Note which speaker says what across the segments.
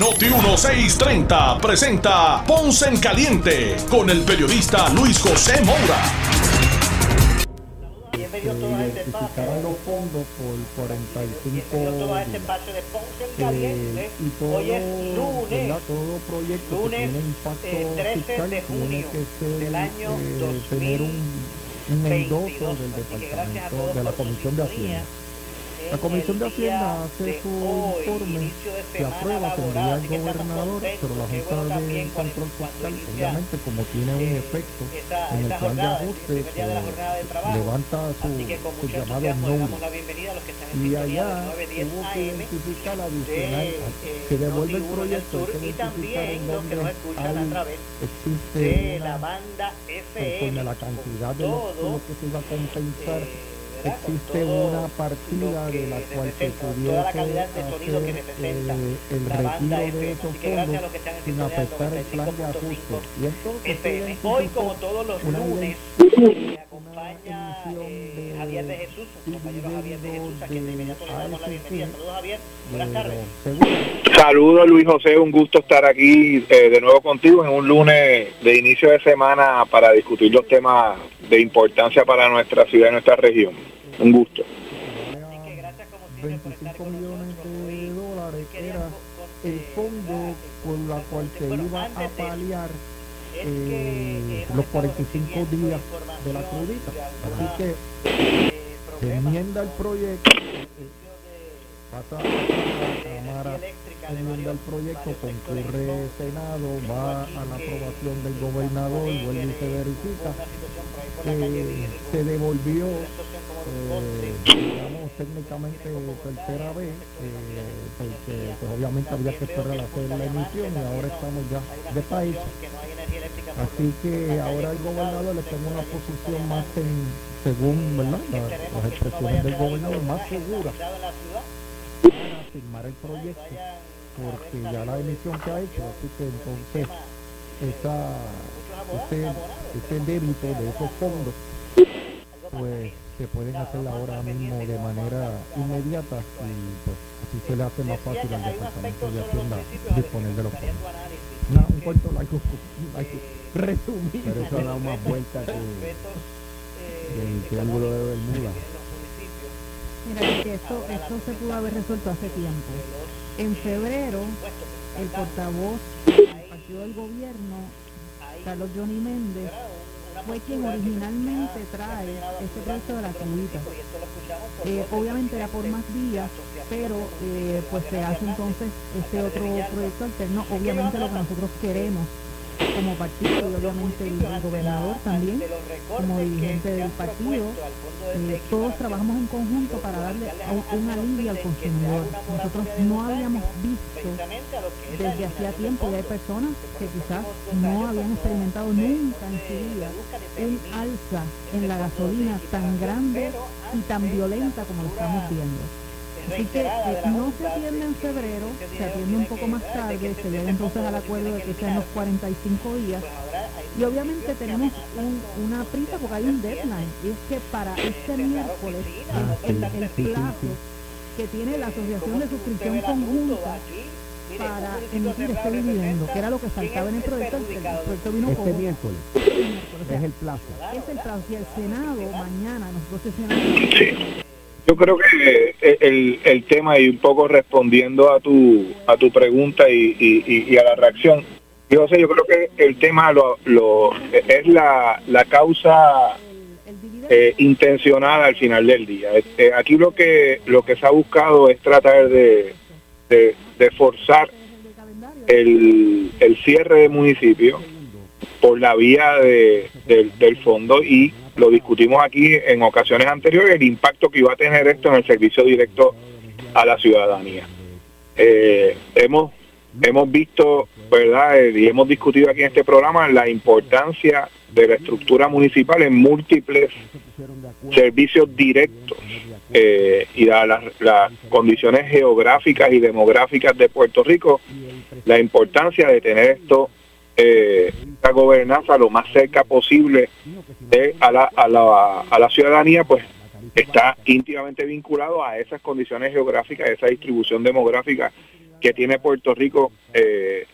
Speaker 1: Noti 1630 presenta Ponce en Caliente con el periodista Luis José Moura.
Speaker 2: Bienvenido a este espacio. los fondos por 45
Speaker 3: todo este espacio de Ponce en Caliente.
Speaker 2: Eh, y todo,
Speaker 3: Hoy es lunes,
Speaker 2: todo proyecto
Speaker 3: lunes,
Speaker 2: que tiene impacto
Speaker 3: eh, 13
Speaker 2: fiscal
Speaker 3: de
Speaker 2: tiene
Speaker 3: junio
Speaker 2: que ser,
Speaker 3: del año
Speaker 2: eh, tener un, un
Speaker 3: 2022.
Speaker 2: endoso del departamento de la Comisión de. Hacienda. La Comisión de
Speaker 3: el
Speaker 2: Hacienda hace su
Speaker 3: hoy,
Speaker 2: informe,
Speaker 3: semana
Speaker 2: aprueba,
Speaker 3: que estamos
Speaker 2: gobernador, pero la Junta de Control Fiscal, obviamente, como tiene un
Speaker 3: eh,
Speaker 2: efecto
Speaker 3: esa,
Speaker 2: en el plan de
Speaker 3: jornada, el
Speaker 2: ajuste,
Speaker 3: de trabajo.
Speaker 2: levanta su,
Speaker 3: que
Speaker 2: su llamado no
Speaker 3: que
Speaker 2: y allá
Speaker 3: de 9, 10
Speaker 2: hubo que identificar
Speaker 3: de,
Speaker 2: adicional
Speaker 3: eh,
Speaker 2: que devuelve el
Speaker 3: Noti1
Speaker 2: proyecto que
Speaker 3: y también los que nos escuchan a través
Speaker 2: existe
Speaker 3: de la banda FM
Speaker 2: conforme la cantidad de fondos que se iba a compensar
Speaker 3: eh,
Speaker 2: existe una partida de la cual se
Speaker 3: representa
Speaker 2: eh, el retiro de esos fondos sin afectar el plan de
Speaker 3: 95.5
Speaker 2: ajuste y entonces.
Speaker 3: Hoy, como todos los lunes, acompaña
Speaker 2: emisión
Speaker 3: eh,
Speaker 2: de
Speaker 3: Javier de Jesús, un compañero Javier de Jesús, a quien de inmediato le damos la bienvenida. Saludos, Javier. Buenas tardes.
Speaker 4: Saludos Luis José, un gusto estar aquí eh, de nuevo contigo en un lunes de inicio de semana para discutir los temas de importancia para nuestra ciudad y nuestra región. Un gusto.
Speaker 3: Así que gracias como siempre por estar
Speaker 2: 25
Speaker 3: con
Speaker 2: millones de dólares era el fondo con la cual se iba a paliar eh,
Speaker 3: hemos
Speaker 2: los
Speaker 3: estado
Speaker 2: 45
Speaker 3: recibiendo
Speaker 2: días de la crudita. Así que
Speaker 3: eh,
Speaker 2: se
Speaker 3: problemas
Speaker 2: enmienda el proyecto, eh, pasa a la Cámara, enmienda el proyecto, concurre Senado, va a la aprobación del gobernador, vuelve y se verifica. Eh, se devolvió digamos técnicamente tercera vez eh, porque pues, obviamente había que esperar hacer la emisión y ahora estamos ya de país
Speaker 3: que
Speaker 2: así que ahora el gobernador le tengo una posición más en, según ¿verdad? La- las expresiones del gobernador más segura para firmar el proyecto porque ya la emisión se ha hecho así que entonces esa ese, ese débito de esos fondos pues se pueden hacer ahora mismo de manera inmediata y pues así se le hace más fácil al departamento de Hacienda disponer de los fondos. Una- un cuento largo, largo, resumido.
Speaker 5: Pero eso ha dado más vueltas que, que el triángulo de Bermuda.
Speaker 6: Mira, que esto, esto se pudo haber resuelto hace tiempo. En febrero, el portavoz del partido del gobierno, Carlos Johnny Méndez, fue quien originalmente trae este proyecto de la crudita. Eh, obviamente era por más días, pero eh, pues se hace entonces este otro proyecto alterno. Obviamente lo que nosotros queremos como partido y obviamente el, gobernador también como dirigente del partido eh, todos trabajamos en conjunto para darle un alivio al consumidor. Nosotros no habíamos visto desde hacía tiempo y hay personas que quizás no habían experimentado nunca en su vida un alza en la gasolina tan grande y tan violenta como lo estamos viendo Así que eh, no se atiende en febrero, se atiende un poco más tarde, se llega entonces al acuerdo de que sean los 45 días. Y obviamente tenemos un- una prisa porque hay un deadline, y es que para este miércoles es el, el plazo que tiene la Asociación de Suscripción Conjunta para emitir este dividendo, que era lo que faltaba en el proyecto, el, proyecto vino
Speaker 5: Este miércoles.
Speaker 6: Este miércoles, o sea,
Speaker 5: es el plazo.
Speaker 6: es el plazo, y el Senado mañana, nosotros sesionamos
Speaker 4: Yo creo que el, el tema y un poco respondiendo a tu a tu pregunta y, y- a la reacción, yo sé, yo creo que el tema lo, lo- es la, la causa eh, intencionada al final del día. Este, aquí lo que lo que se ha buscado es tratar de, de, forzar el, el cierre de municipios por la vía de- del fondo y lo discutimos aquí en ocasiones anteriores, el impacto que iba a tener esto en el servicio directo a la ciudadanía. Eh, hemos hemos visto, ¿verdad? Eh, y hemos discutido aquí en este programa la importancia de la estructura municipal en múltiples servicios directos eh, y dadas las, condiciones geográficas y demográficas de Puerto Rico, la importancia de tener esto, eh, esta gobernanza lo más cerca posible de, a, la, a, la, a la ciudadanía, pues está íntimamente vinculado a esas condiciones geográficas, a esa distribución demográfica que tiene Puerto Rico, eh,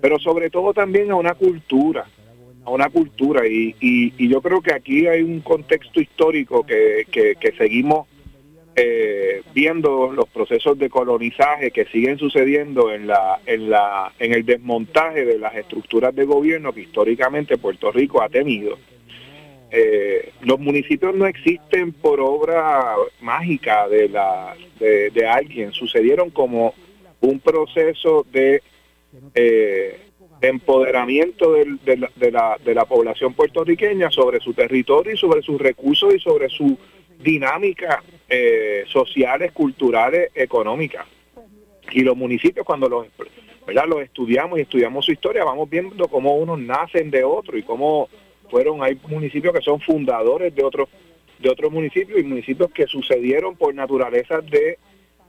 Speaker 4: pero sobre todo también a una cultura, a una cultura. Y, y, yo creo que aquí hay un contexto histórico que, que, seguimos eh, viendo los procesos de colonizaje que siguen sucediendo en la en la en el desmontaje de las estructuras de gobierno que históricamente Puerto Rico ha tenido eh, los municipios no existen por obra mágica de la de alguien. Sucedieron como un proceso de, eh, empoderamiento de, la, de, la, población puertorriqueña sobre su territorio y sobre sus recursos y sobre su dinámica eh, sociales, culturales, económicas. Y los municipios cuando los, ¿verdad? los estudiamos y estudiamos su historia, vamos viendo cómo unos nacen de otro y cómo fueron, hay municipios que son fundadores de otros de otros municipios y municipios que sucedieron por naturaleza de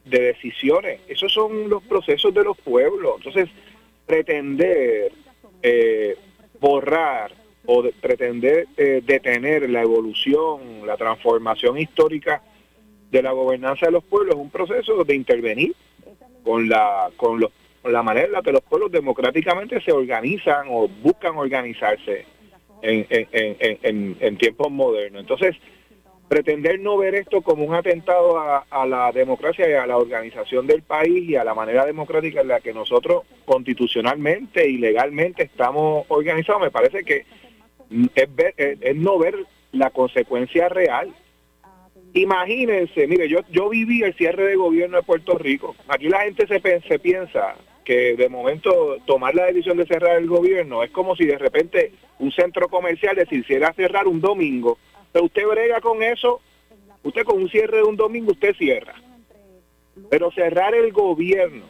Speaker 4: de decisiones. Esos son los procesos de los pueblos. Entonces, pretender eh, borrar o pretender eh, detener la evolución, la transformación histórica de la gobernanza de los pueblos es un proceso de intervenir con la con, los, la manera en la que los pueblos democráticamente se organizan o buscan organizarse en, en, en, en tiempos modernos. Entonces, pretender no ver esto como un atentado a, la democracia y a la organización del país y a la manera democrática en la que nosotros constitucionalmente y legalmente estamos organizados, me parece que es, ver, es, no ver la consecuencia real. Imagínense, mire, yo, yo viví el cierre de gobierno de Puerto Rico. Aquí la gente se, se piensa que de momento tomar la decisión de cerrar el gobierno es como si de repente un centro comercial decidiera cerrar un domingo pero usted brega con eso, usted con un cierre de un domingo, usted cierra. Pero cerrar el gobierno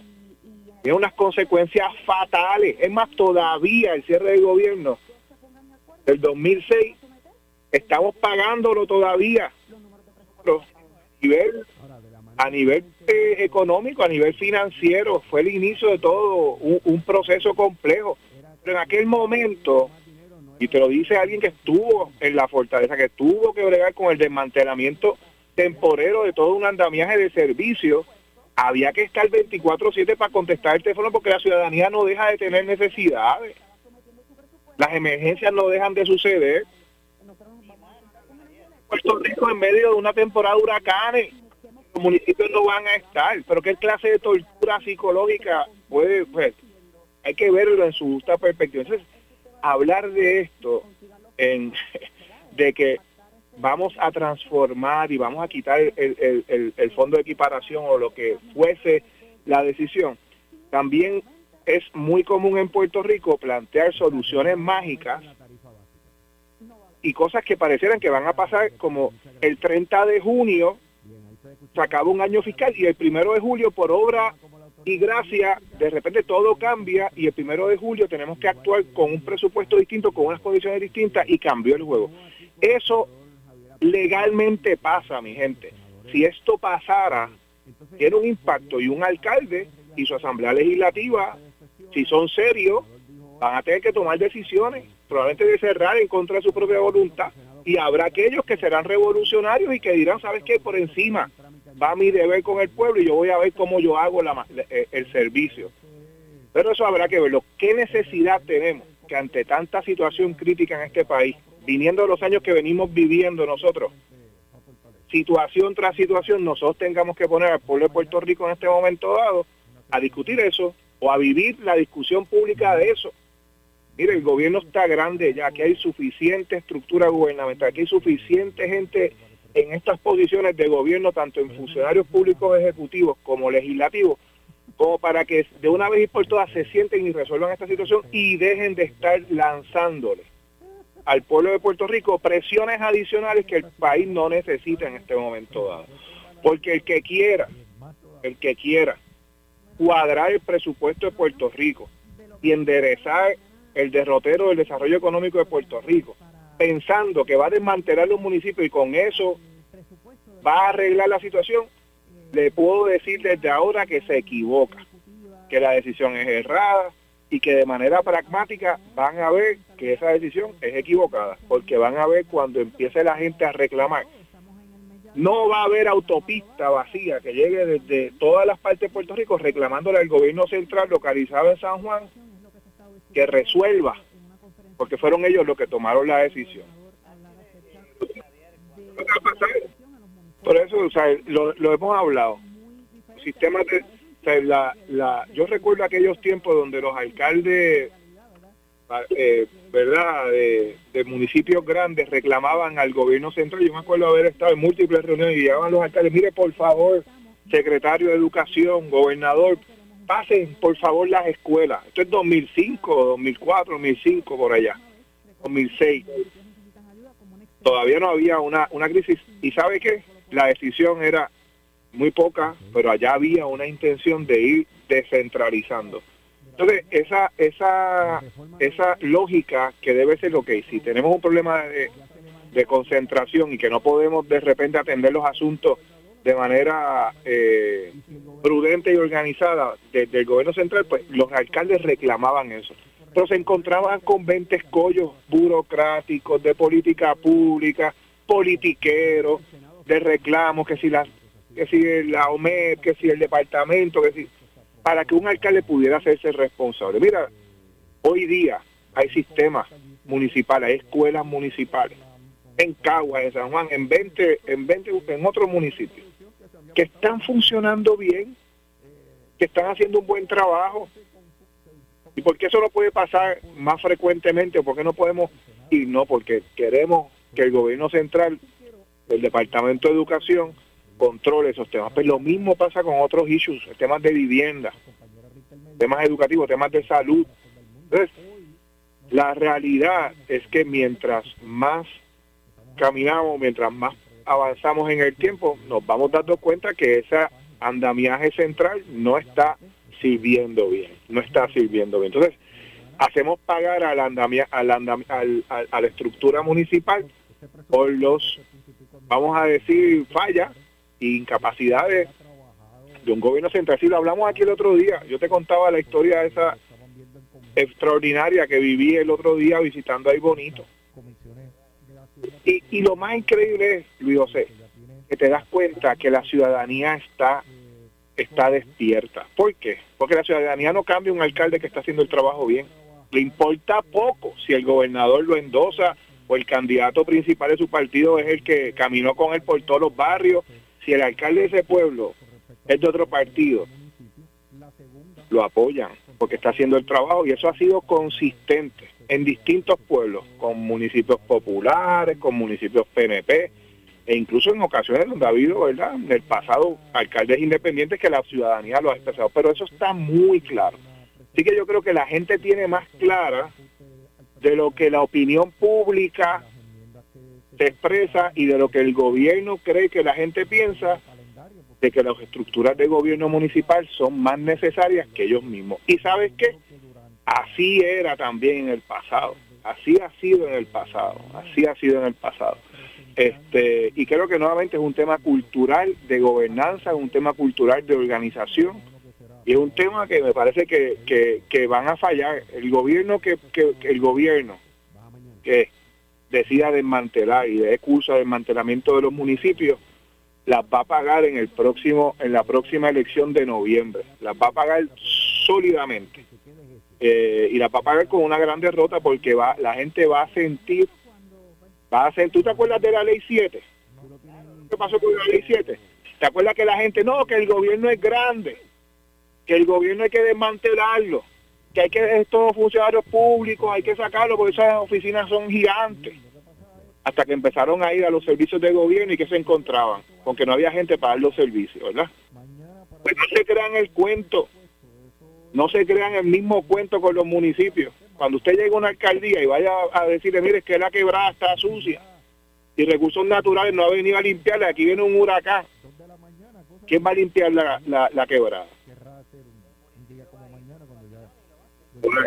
Speaker 4: tiene unas consecuencias fatales. Es más, todavía el cierre del gobierno del 2006, estamos pagándolo todavía. a nivel, eh, económico, a nivel financiero, fue el inicio de todo un proceso complejo. Pero en aquel momento y te lo dice alguien que estuvo en la fortaleza, que tuvo que bregar con el desmantelamiento temporero de todo un andamiaje de servicios. Había que estar 24/7 para contestar el teléfono porque la ciudadanía no deja de tener necesidades. Las emergencias no dejan de suceder. Puerto Rico en medio de una temporada de huracanes, los municipios no van a estar, pero qué clase de tortura psicológica puede, pues, hay que verlo en su justa perspectiva. Entonces, hablar de esto, en, de que vamos a transformar y vamos a quitar el, fondo de equiparación o lo que fuese la decisión, también es muy común en Puerto Rico plantear soluciones mágicas y cosas que parecieran que van a pasar como el 30 de junio se acaba un año fiscal y el primero de julio por obra y gracias, de repente todo cambia y el primero de julio tenemos que actuar con un presupuesto distinto, con unas condiciones distintas y cambió el juego. Eso legalmente pasa, mi gente. Si esto pasara, tiene un impacto y un alcalde y su asamblea legislativa, si son serios, van a tener que tomar decisiones, probablemente de cerrar en contra de su propia voluntad. Y habrá aquellos que serán revolucionarios y que dirán, ¿sabes qué? Por encima va mi deber con el pueblo y yo voy a ver cómo yo hago la, eh, el servicio. Pero eso habrá que verlo. ¿Qué necesidad tenemos que ante tanta situación crítica en este país, viniendo de los años que venimos viviendo nosotros, situación tras situación, nosotros tengamos que poner al pueblo de Puerto Rico en este momento dado a discutir eso o a vivir la discusión pública de eso? Mire, el gobierno está grande ya, que hay suficiente estructura gubernamental, que hay suficiente gente en estas posiciones de gobierno, tanto en funcionarios públicos ejecutivos como legislativos, como para que de una vez y por todas se sienten y resuelvan esta situación y dejen de estar lanzándole al pueblo de Puerto Rico presiones adicionales que el país no necesita en este momento dado. Porque el que quiera, el que quiera cuadrar el presupuesto de Puerto Rico y enderezar el derrotero del desarrollo económico de Puerto Rico, pensando que va a desmantelar los municipios y con eso va a arreglar la situación, le puedo decir desde ahora que se equivoca, que la decisión es errada y que de manera pragmática van a ver que esa decisión es equivocada, porque van a ver cuando empiece la gente a reclamar. No va a haber autopista vacía que llegue desde todas las partes de Puerto Rico reclamándole al gobierno central localizado en San Juan que resuelva, porque fueron ellos los que tomaron la decisión. Por eso, o sea, lo, hemos hablado. La, la, yo recuerdo aquellos tiempos donde los alcaldes, eh, ¿verdad?, de, municipios grandes reclamaban al gobierno central. Yo me acuerdo haber estado en múltiples reuniones y llegaban los alcaldes, mire, por favor, secretario de Educación, gobernador, pasen, por favor, las escuelas. Esto es 2005, 2004, 2005, por allá, 2006. Todavía no había una, una crisis. ¿Y sabe qué? la decisión era muy poca, pero allá había una intención de ir descentralizando. Entonces, esa, esa, esa lógica que debe ser lo que si tenemos un problema de, concentración y que no podemos de repente atender los asuntos de manera eh, prudente y organizada desde el gobierno central, pues los alcaldes reclamaban eso. Pero se encontraban con 20 escollos burocráticos de política pública, politiqueros, de reclamos, que si la, que si la OMED, que si el departamento, que si para que un alcalde pudiera hacerse responsable. Mira, hoy día hay sistemas municipales, hay escuelas municipales en Cagua, en San Juan, en 20, en 20, en otros municipios, que están funcionando bien, que están haciendo un buen trabajo. ¿Y por qué eso no puede pasar más frecuentemente? ¿Por qué no podemos ir? No, porque queremos que el gobierno central el Departamento de Educación controle esos temas. Pero pues lo mismo pasa con otros issues, temas de vivienda, temas educativos, temas de salud. Entonces, la realidad es que mientras más caminamos, mientras más avanzamos en el tiempo, nos vamos dando cuenta que ese andamiaje central no está sirviendo bien, no está sirviendo bien. Entonces, hacemos pagar al andamia, al a la estructura municipal por los vamos a decir, falla e incapacidades de un gobierno central. Si lo hablamos aquí el otro día, yo te contaba la historia esa extraordinaria que viví el otro día visitando ahí Bonito. Y, y lo más increíble es, Luis José, que te das cuenta que la ciudadanía está está despierta. ¿Por qué? Porque la ciudadanía no cambia un alcalde que está haciendo el trabajo bien. Le importa poco si el gobernador lo endosa o el candidato principal de su partido es el que caminó con él por todos los barrios, si el alcalde de ese pueblo es de otro partido, lo apoyan porque está haciendo el trabajo y eso ha sido consistente en distintos pueblos, con municipios populares, con municipios PNP e incluso en ocasiones donde ha habido, ¿verdad?, en el pasado alcaldes independientes que la ciudadanía lo ha expresado, pero eso está muy claro. Así que yo creo que la gente tiene más clara de lo que la opinión pública se expresa y de lo que el gobierno cree que la gente piensa de que las estructuras de gobierno municipal son más necesarias que ellos mismos. ¿Y sabes qué? Así era también en el pasado. Así ha sido en el pasado. Así ha sido en el pasado. Este, y creo que nuevamente es un tema cultural de gobernanza, es un tema cultural de organización y es un tema que me parece que, que, van a fallar. El gobierno que, que, el gobierno que decida desmantelar y de curso de desmantelamiento de los municipios, las va a pagar en el próximo, en la próxima elección de noviembre. Las va a pagar sólidamente. Eh, y las va a pagar con una gran derrota porque va, la gente va a sentir, va a sentir, ¿tú te acuerdas de la ley 7? ¿Qué pasó con la ley 7? ¿Te acuerdas que la gente, no, que el gobierno es grande? que el gobierno hay que desmantelarlo, que hay que estos funcionarios públicos hay que sacarlo porque esas oficinas son gigantes. Hasta que empezaron a ir a los servicios de gobierno y que se encontraban, con que no había gente para dar los servicios, ¿verdad? Pues no se crean el cuento, no se crean el mismo cuento con los municipios. Cuando usted llega a una alcaldía y vaya a decirle, mire, es que la quebrada está sucia y recursos naturales no ha venido a limpiarla, aquí viene un huracán. ¿Quién va a limpiar la, la quebrada?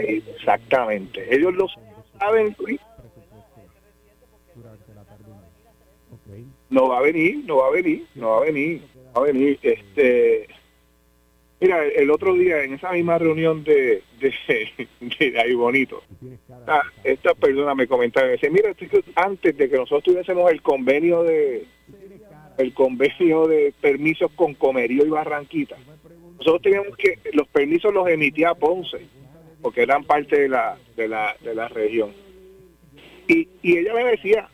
Speaker 4: Exactamente. Ellos lo saben, No va a venir, no va a venir, no va a venir, va a venir. Este, mira, el otro día en esa misma reunión de, de, ahí bonito, esta, persona me comentaba, me decía, mira, antes de que nosotros tuviésemos el convenio de el convenio de permisos con Comerío y Barranquita, nosotros teníamos que, los permisos los emitía Ponce, porque eran parte de la, de la, de la región. Y, y ella me decía,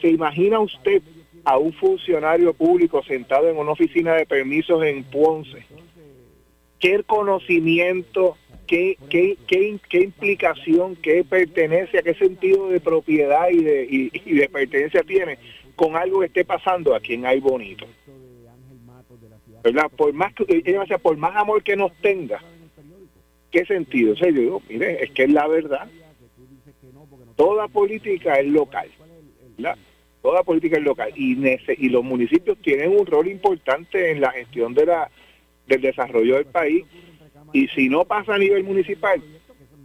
Speaker 4: ¿Se imagina usted a un funcionario público sentado en una oficina de permisos en Ponce? ¿Qué conocimiento, qué, qué, qué, implicación, qué pertenencia, qué sentido de propiedad y de, y, de pertenencia tiene con algo que esté pasando aquí en Ay Bonito? Por más ella por más amor que nos tenga, ¿qué sentido? O sea, yo mire, es que es la verdad. Toda política es local. Toda política es local y, y los municipios tienen un rol importante en la gestión de la, del desarrollo del país y si no pasa a nivel municipal,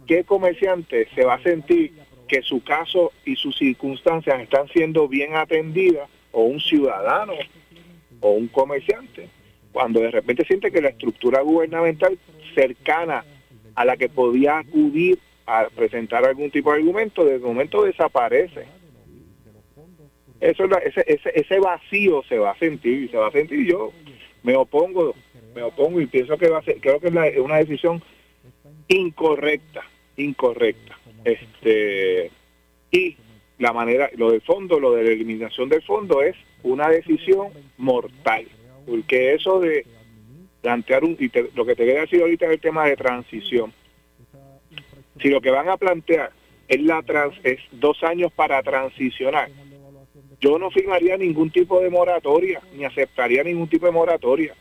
Speaker 4: ¿qué comerciante se va a sentir que su caso y sus circunstancias están siendo bien atendidas o un ciudadano o un comerciante? Cuando de repente siente que la estructura gubernamental cercana a la que podía acudir a presentar algún tipo de argumento, de momento desaparece. Eso ese, ese, ese vacío se va a sentir y se va a sentir. Yo me opongo me opongo y pienso que va a ser creo que es una decisión incorrecta incorrecta. Este y la manera lo del fondo lo de la eliminación del fondo es una decisión mortal porque eso de plantear un y lo que te quería decir ahorita es el tema de transición si lo que van a plantear es la trans, es dos años para transicionar yo no firmaría ningún tipo de moratoria, ni aceptaría ningún tipo de moratoria.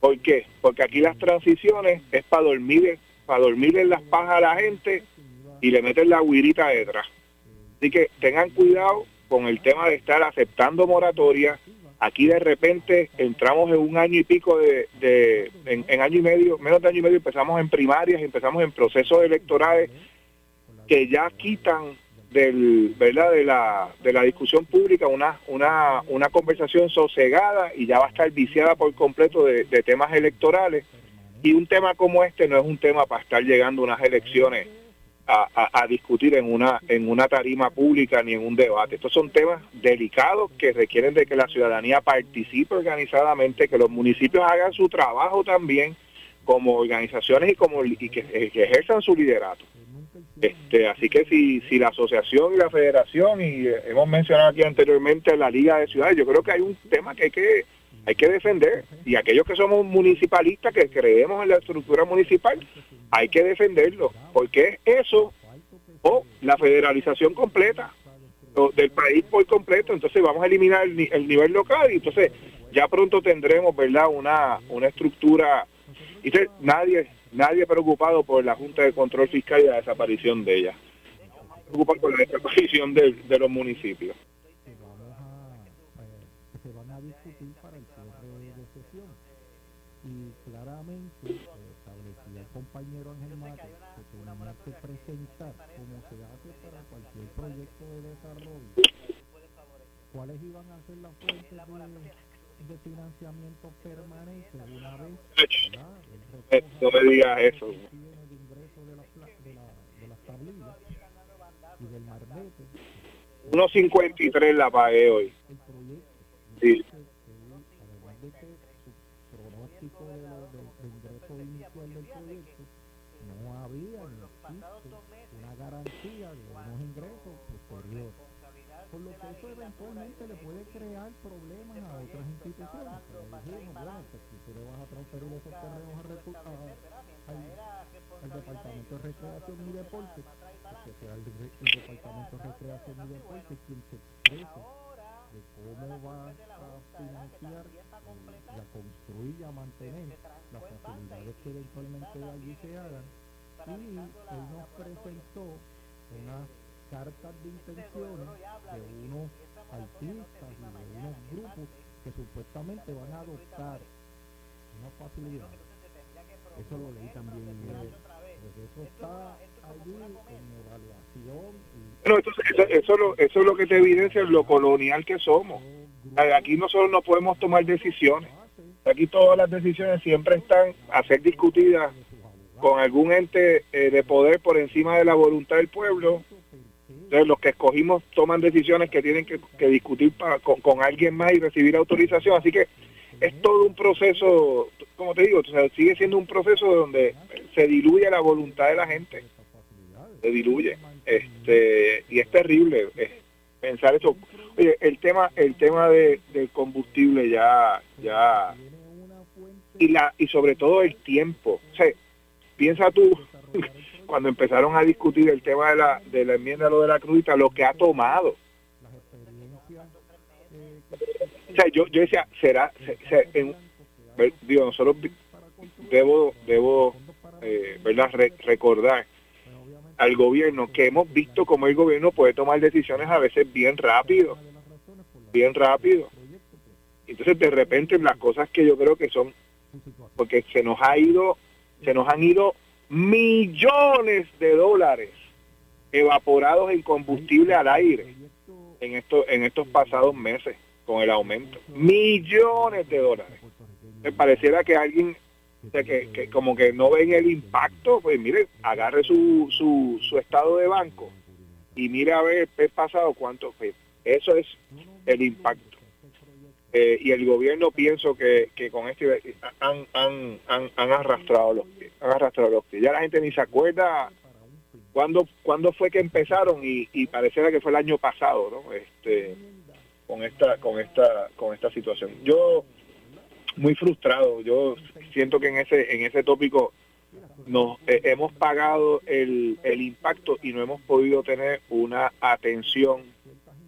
Speaker 4: ¿Por qué? Porque aquí las transiciones es para dormir, para dormir en las pajas a la gente y le meten la guirita detrás. Así que tengan cuidado con el tema de estar aceptando moratoria. Aquí de repente entramos en un año y pico de, de en, año y medio, menos de año y medio empezamos en primarias, empezamos en procesos electorales que ya quitan del verdad de la de la discusión pública una una una conversación sosegada y ya va a estar viciada por completo de, temas electorales. Y un tema como este no es un tema para estar llegando a unas elecciones a, discutir en una en una tarima pública ni en un debate. Estos son temas delicados que requieren de que la ciudadanía participe organizadamente que los municipios hagan su trabajo también como organizaciones y como y que ejerzan su liderato. Este, así que si, si la asociación y la federación, y eh, hemos mencionado aquí anteriormente la Liga de Ciudades, yo creo que hay un tema que hay que, hay que defender. Y aquellos que somos municipalistas, que creemos en la estructura municipal, hay que defenderlo. Porque es eso o la federalización completa del país por completo. Entonces vamos a eliminar el, el nivel local y entonces ya pronto tendremos, ¿verdad?, una, una estructura. Y nadie nadie preocupado por la Junta de Control Fiscal y la desaparición de ella. Preocupado por la desaparición de, de los municipios.
Speaker 2: se van a discutir para el cierre de sesión. Y claramente establecía el compañero Ángel Mate que tenía que presentar, como se hace para cualquier proyecto de desarrollo, cuáles iban a ser las fuentes de de financiamiento permanente una vez
Speaker 4: eh, no me digas eso.
Speaker 2: de ingreso de, la, de, la, de las tablillas y del marbete.
Speaker 4: 1.53 la pagué hoy.
Speaker 2: El proyecto
Speaker 4: sí.
Speaker 2: Eventualmente le puede crear problemas a otras instituciones. Pero dijimos, bueno, pues si tú le vas a transferir esos terrenos a, al, al, Departamento de Recreación y Deporte, que sea el, Departamento de Recreación y Deporte quien se exprese de cómo va a financiar y a construir y a mantener las facilidades que eventualmente allí se hagan. Y él nos presentó una cartas de intenciones de unos artistas y de unos grupos que supuestamente van a adoptar una facilidad. Eso lo leí también el, pues eso está allí en evaluación.
Speaker 4: Bueno, eso, eso, lo, eso es lo que te evidencia lo colonial que somos. Aquí nosotros no podemos tomar decisiones. Aquí todas las decisiones siempre están a ser discutidas con algún ente eh, de poder por encima de la voluntad del pueblo. Los que escogimos toman decisiones que tienen que, discutir con, alguien más y recibir autorización. Así que es todo un proceso, como te digo, sigue siendo un proceso donde se diluye la voluntad de la gente. Se diluye. Este, y es terrible eh, pensar eso. Oye, el tema, el tema de, del combustible ya, ya, y la, y sobre todo el tiempo. O sea, piensa tú, cuando empezaron a discutir el tema de la, de la enmienda lo de la crudita, lo que ha tomado. O sea, yo, yo decía, será, digo, nosotros debo, debo, eh, ¿verdad? recordar al gobierno que hemos visto como el gobierno puede tomar decisiones a veces bien rápido, bien rápido. Entonces de repente las cosas que yo creo que son, porque se nos ha ido, se nos han ido millones de dólares evaporados en combustible al aire en estos, en estos pasados meses con el aumento. Millones de dólares. Me pareciera que alguien que, como que no ven el impacto, pues mire, agarre su, su, su estado de banco y mire a ver el pasado cuánto pues, Eso es el impacto. Eh, y el gobierno pienso que, que con este han, han, han, han, arrastrado los pies, han arrastrado los pies. Ya la gente ni se acuerda cuándo, cuándo fue que empezaron y, y pareciera que fue el año pasado, ¿no? Este, con esta, con esta, con esta situación. Yo muy frustrado. Yo siento que en ese, en ese tópico nos eh, hemos pagado el, el impacto y no hemos podido tener una atención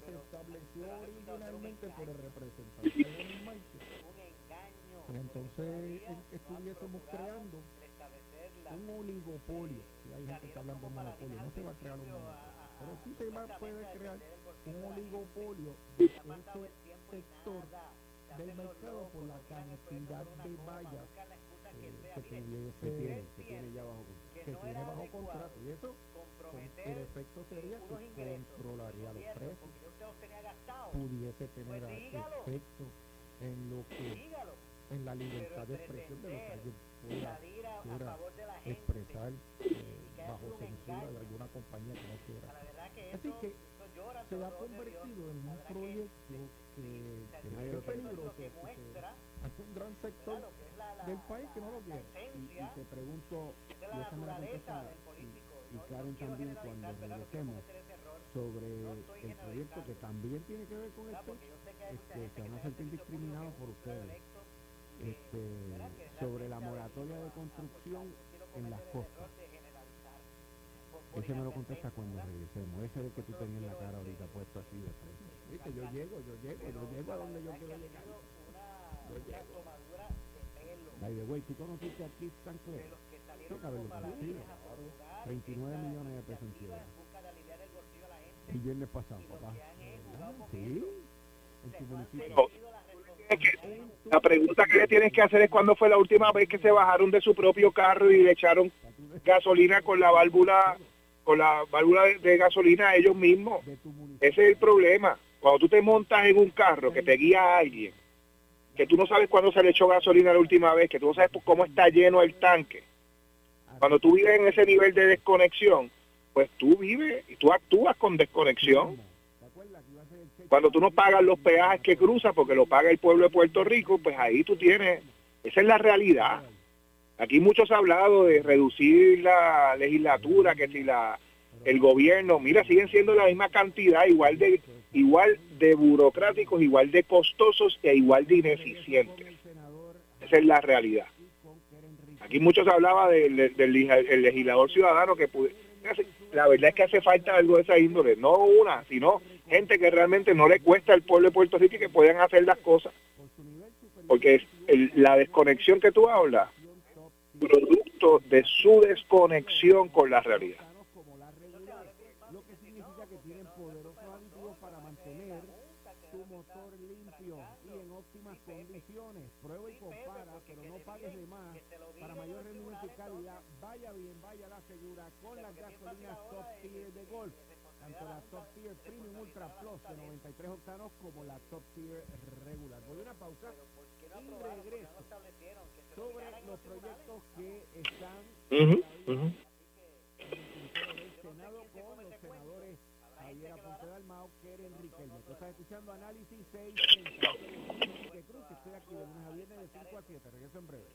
Speaker 4: que
Speaker 2: se estableció originalmente por el representante de pues entonces estuviésemos creando un oligopolio. Si hay gente que está hablando de monopolio, no se va a crear un monopolio, pero sí se va, puede crear un oligopolio de ese sector del mercado por la cantidad de vallas que, tiene, que tiene ya bajo. Que tiene bajo contrato. Y eso, el efecto sería que controlaría los precios. Pudiese tener efecto en lo que en la libertad de expresión de lo que alguien pueda, expresar eh, bajo censura de alguna compañía que no quiera. Así que se ha convertido en un proyecto que, que es peligroso, que hay un gran sector del país que no lo quiere.
Speaker 5: Y, te pregunto, y esa me la contesta, y, Karen también cuando regresemos, sobre el proyecto que también tiene que ver con esto, este, se van a sentir discriminados por ustedes. Este, sobre la moratoria de construcción en las costas. Ese me lo contesta cuando regresemos. Ese es el que tú tenías la cara ahorita puesto así de frente. Viste, yo llego, yo llego, yo llego a donde yo quiero llegar. Yo llego. By the way, ¿tú conociste a Keith Sancler? Tengo que haberlo conocido. 39 millones de pesos en quiebra. El viernes pasado, papá. Sí. En tu municipio.
Speaker 4: La pregunta que le tienes que hacer es cuándo fue la última vez que se bajaron de su propio carro y le echaron gasolina con la válvula con la válvula de, gasolina a ellos mismos. Ese es el problema. Cuando tú te montas en un carro que te guía a alguien, que tú no sabes cuándo se le echó gasolina la última vez, que tú no sabes cómo está lleno el tanque. Cuando tú vives en ese nivel de desconexión, pues tú vives y tú actúas con desconexión. Cuando tú no pagas los peajes que cruzas porque lo paga el pueblo de Puerto Rico, pues ahí tú tienes, esa es la realidad. Aquí muchos han hablado de reducir la legislatura, que si la el gobierno, mira, siguen siendo la misma cantidad, igual de igual de burocráticos, igual de costosos e igual de ineficientes. Esa es la realidad. Aquí muchos hablaban del, del, legislador ciudadano que puede, la verdad es que hace falta algo de esa índole, no una, sino gente que realmente no le cuesta al pueblo de Puerto Rico y que puedan hacer las cosas. Porque la desconexión que tú hablas, producto de su desconexión con la realidad.
Speaker 5: Golf. Tanto la Top Tier Premium Ultra Plus de 93 octanos como la Top Tier regular. Voy a una pausa y regreso sobre los proyectos que están
Speaker 4: ujú.
Speaker 5: del Senado con los senadores Javier Aponte Dalmao, Keren Riquelme. Tú estás escuchando Análisis 630. Que Cruz, que estoy aquí de lunes a viernes de 5 a 7. Regreso en breve.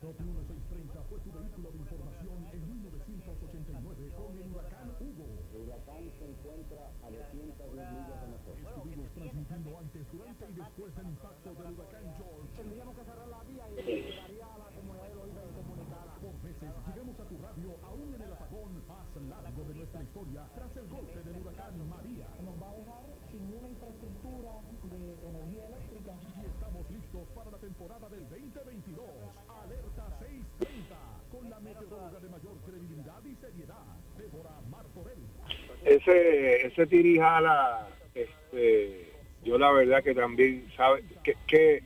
Speaker 1: Noti 1630 fue tu vehículo de información en 1989 con el huracán Hugo. El huracán se encuentra a 210 millas de nosotros. Estuvimos transmitiendo antes, durante y después del impacto del huracán George. Tendríamos que cerrar la vía y llegaría a la comunidad de Loíza incomunicada. Por veces llegamos a tu radio aún en el apagón más largo de nuestra historia tras el golpe del huracán María. Nos va a dejar sin una infraestructura de energía eléctrica. Y estamos listos para la temporada
Speaker 4: ese ese tirijala este yo la verdad que también sabe que, que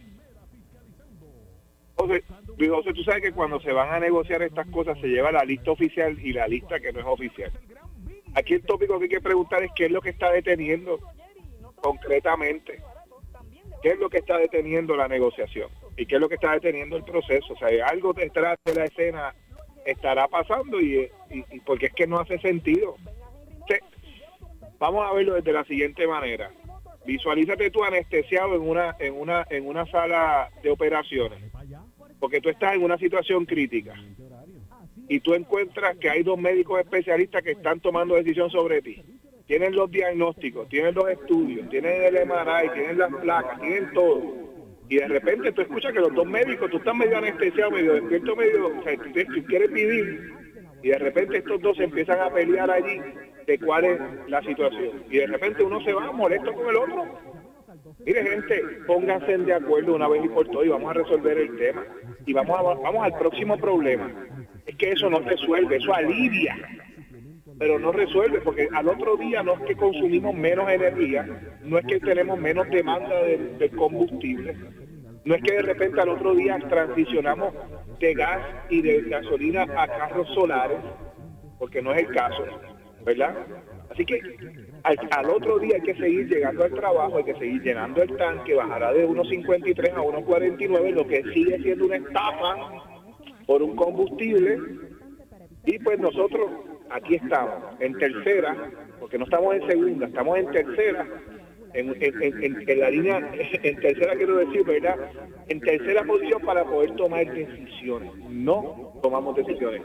Speaker 4: José, José, tú sabes que cuando se van a negociar estas cosas se lleva la lista oficial y la lista que no es oficial. Aquí el tópico que hay que preguntar es qué es lo que está deteniendo concretamente. ¿Qué es lo que está deteniendo la negociación? ¿Y qué es lo que está deteniendo el proceso? O sea, algo detrás de la escena estará pasando y, y- y porque es que no hace sentido. Vamos a verlo desde la siguiente manera. Visualízate tú anestesiado en una en una en una sala de operaciones, porque tú estás en una situación crítica y tú encuentras que hay dos médicos especialistas que están tomando decisión sobre ti. Tienen los diagnósticos, tienen los estudios, tienen el MRI, tienen las placas, tienen todo. Y de repente tú escuchas que los dos médicos, tú estás medio anestesiado, medio despierto, medio, o sea, tú quieres vivir y de repente estos dos se empiezan a pelear allí de cuál es la situación. Y de repente uno se va molesto con el otro. Mire gente, pónganse de acuerdo una vez y por todo y vamos a resolver el tema. Y vamos, a, vamos al próximo problema. Es que eso no resuelve, eso alivia, pero no resuelve porque al otro día no es que consumimos menos energía, no es que tenemos menos demanda de, de combustible, no es que de repente al otro día transicionamos de gas y de gasolina a carros solares, porque no es el caso, ¿verdad? Así que al, otro día hay que seguir llegando al trabajo, hay que seguir llenando el tanque, bajará de 1.53 a 1.49, lo que sigue siendo una estafa por un combustible. Y pues nosotros aquí estamos, en tercera, porque no estamos en segunda, estamos en tercera, en la línea, en tercera quiero decir, ¿verdad? En tercera posición para poder tomar decisiones. No tomamos decisiones.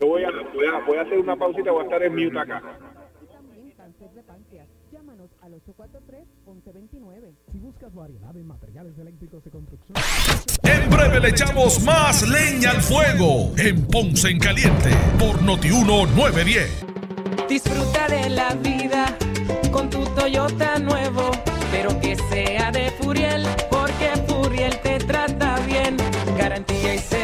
Speaker 4: Yo voy a, voy a, voy a hacer una pausita, voy a estar en mute acá.
Speaker 6: Llámanos al 843-1129.
Speaker 5: Si buscas variedad en materiales eléctricos de construcción.
Speaker 1: En breve le echamos más leña al fuego en Ponce en Caliente por Notiuno 910.
Speaker 7: Disfruta de la vida con tu Toyota nuevo, pero que sea de Furiel, porque Furiel te trata bien. Garantía y servicio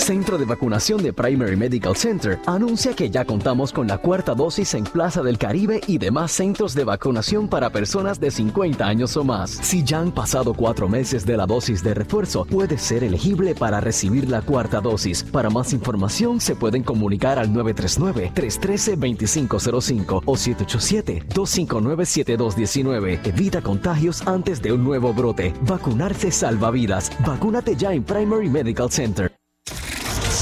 Speaker 8: Centro de Vacunación de Primary Medical Center anuncia que ya contamos con la cuarta dosis en Plaza del Caribe y demás centros de vacunación para personas de 50 años o más. Si ya han pasado cuatro meses de la dosis de refuerzo, puede ser elegible para recibir la cuarta dosis. Para más información se pueden comunicar al 939-313-2505 o 787-259-7219. Evita contagios antes de un nuevo brote. Vacunarse salva vidas. Vacúnate ya en Primary Medical Center.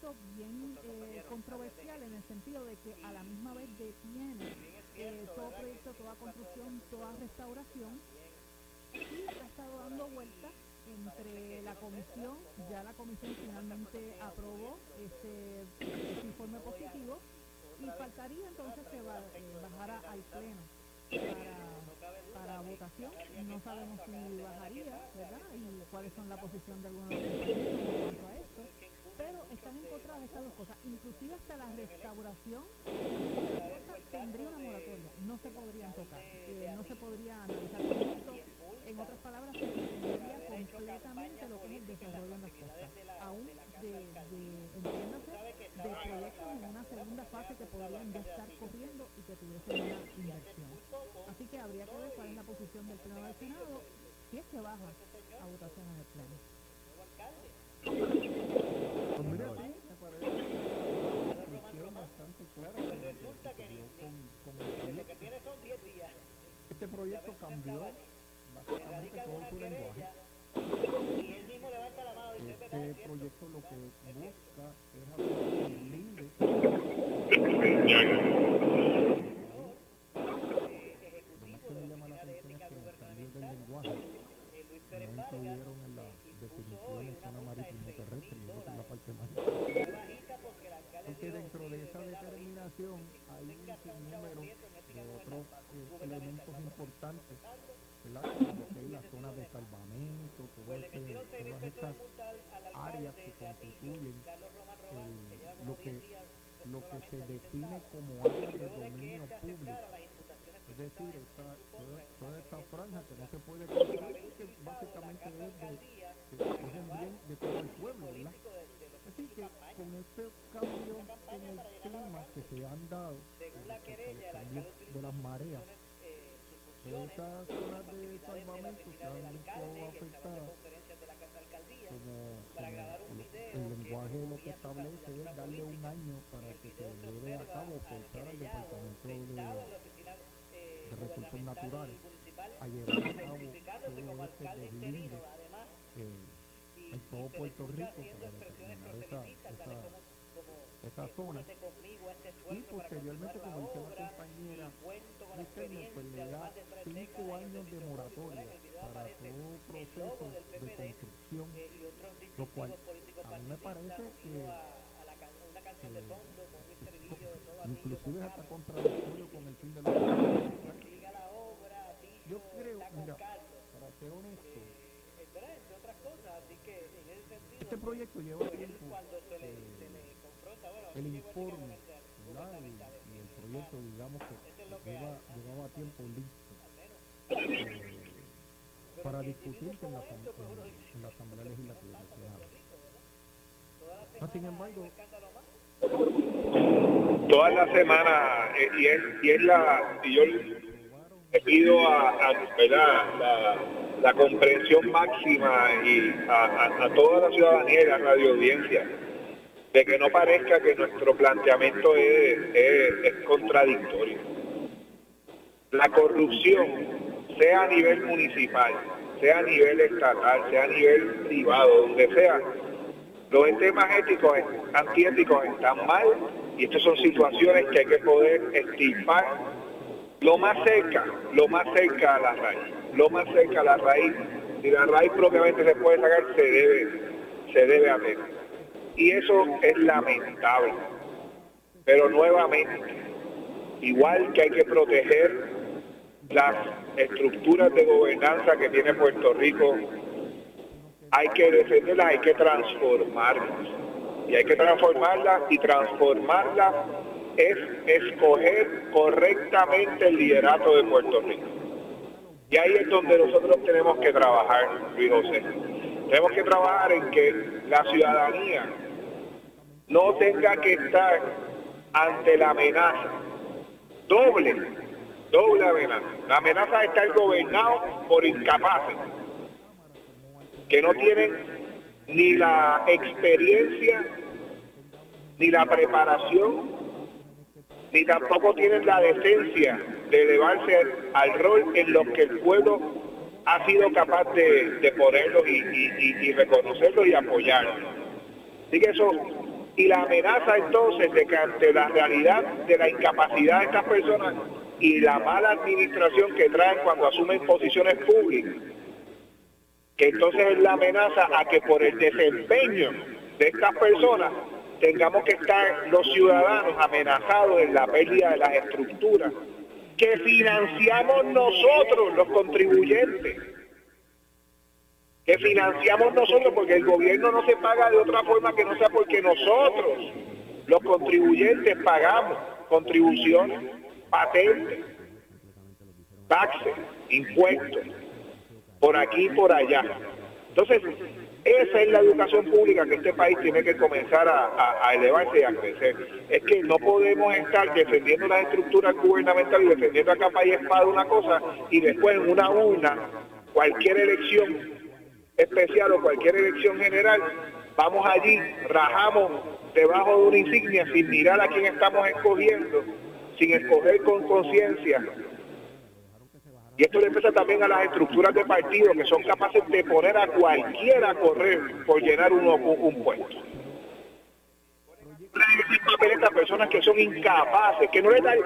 Speaker 6: Proyecto bien eh, controversial en el sentido de que a la misma vez detiene eh, todo proyecto, toda construcción, toda restauración, y ha estado dando vueltas entre la comisión, ya la comisión finalmente aprobó este, informe positivo, y faltaría entonces que va, eh, bajara al pleno para, para votación. No sabemos si bajaría, ¿verdad? Y cuáles son la posición de algunos de los en cuanto a esto. Pero están encontradas estas dos cosas. Inclusive hasta la restauración tendría una moratoria. No se podrían tocar. Eh, no se podría analizar esto. En otras palabras, se detendría completamente lo que es desarrollo en las costas. Aún de, de entiéndase, de proyectos en una segunda fase que podrían ya estar corriendo y que tuviesen una inversión. Así que habría que ver cuál es la posición del Pleno del Senado, si es que baja a votación en el Pleno.
Speaker 3: Este proyecto cambió básicamente todo su lenguaje. Este proyecto lo que busca es hacer el LINDE lo más que me llama la atención es que los cambios del lenguaje no incluyeron en la definición de zona marítimo terrestre, y eso es la parte marítima. Porque dentro de esa hay un sinnúmero de otros eh, elementos importantes, ¿verdad? Como que es la zona de salvamento, todo este, todas estas áreas que constituyen eh, lo que lo que se define como área de dominio público. Es decir, esta, toda, toda esta franja que no se puede construir porque básicamente es, de, de, es un bien de todo el pueblo, ¿verdad? Así que con este cambio en el clima que se han dado, eh, el cambio de las mareas, esas zonas de salvamento se han visto afectadas como, el lenguaje lo que establece es darle un año para que se lleve a cabo forzar al departamento de, de recursos naturales. a llevar a cabo todo este deslinde eh, en todo Puerto Rico para determinar esa, esa, esa zona. y posteriormente como dice la compañera Cristiano pues le da cinco años de moratoria para todo proceso de construcción lo cual a mí me parece que, inclusive hasta contradictorio con el fin de los yo creo mira para ser honesto este proyecto lleva tiempo eh, el informe ¿verdad? Y, y, el proyecto digamos que lleva, llevaba tiempo listo eh, para discutirse en la, en, en la Asamblea Legislativa. No, sin embargo,
Speaker 4: toda la semana eh, y es y es la y yo le pido a. La, comprensión máxima y a, toda la ciudadanía y la radio audiencia de que no parezca que nuestro planteamiento es contradictorio. La corrupción, sea a nivel municipal, sea a nivel estatal, sea a nivel privado, donde sea, Los temas éticos, antiéticos están mal y estas son situaciones que hay que poder estimar lo más cerca, lo más cerca a la raíz, lo más cerca a la raíz. Si la raíz propiamente se puede sacar, se debe, se debe hacer. Y eso es lamentable. Pero nuevamente, igual que hay que proteger las estructuras de gobernanza que tiene Puerto Rico, hay que defenderlas, hay que transformarlas. Y hay que transformarlas y transformarlas es escoger correctamente el liderato de Puerto Rico. Y ahí es donde nosotros tenemos que trabajar, Luis José. Tenemos que trabajar en que la ciudadanía no tenga que estar ante la amenaza doble, doble amenaza. La amenaza de estar gobernado por incapaces que no tienen ni la experiencia, ni la preparación, ni tampoco tienen la decencia de elevarse al rol en lo que el pueblo ha sido capaz de, ponerlo y, y, reconocerlo y apoyarlo. Que eso, y la amenaza entonces de que ante la realidad de la incapacidad de estas personas y la mala administración que traen cuando asumen posiciones públicas, que entonces es la amenaza a que por el desempeño de estas personas tengamos que estar los ciudadanos amenazados en la pérdida de las estructuras que financiamos nosotros, los contribuyentes, que financiamos nosotros porque el gobierno no se paga de otra forma que no sea porque nosotros, los contribuyentes, pagamos contribuciones, patentes, taxes, impuestos por aquí y por allá. Entonces, esa es la educación pública que este país tiene que comenzar a, elevarse y a crecer. Es que no podemos estar defendiendo las estructuras gubernamentales y defendiendo a capa y espada una cosa y después en una una, cualquier elección especial o cualquier elección general, vamos allí, rajamos debajo de una insignia sin mirar a quién estamos escogiendo, sin escoger con conciencia y esto le pasa también a las estructuras de partido que son capaces de poner a cualquiera a correr por llenar un, un puesto. Estas personas que son incapaces, que no les dan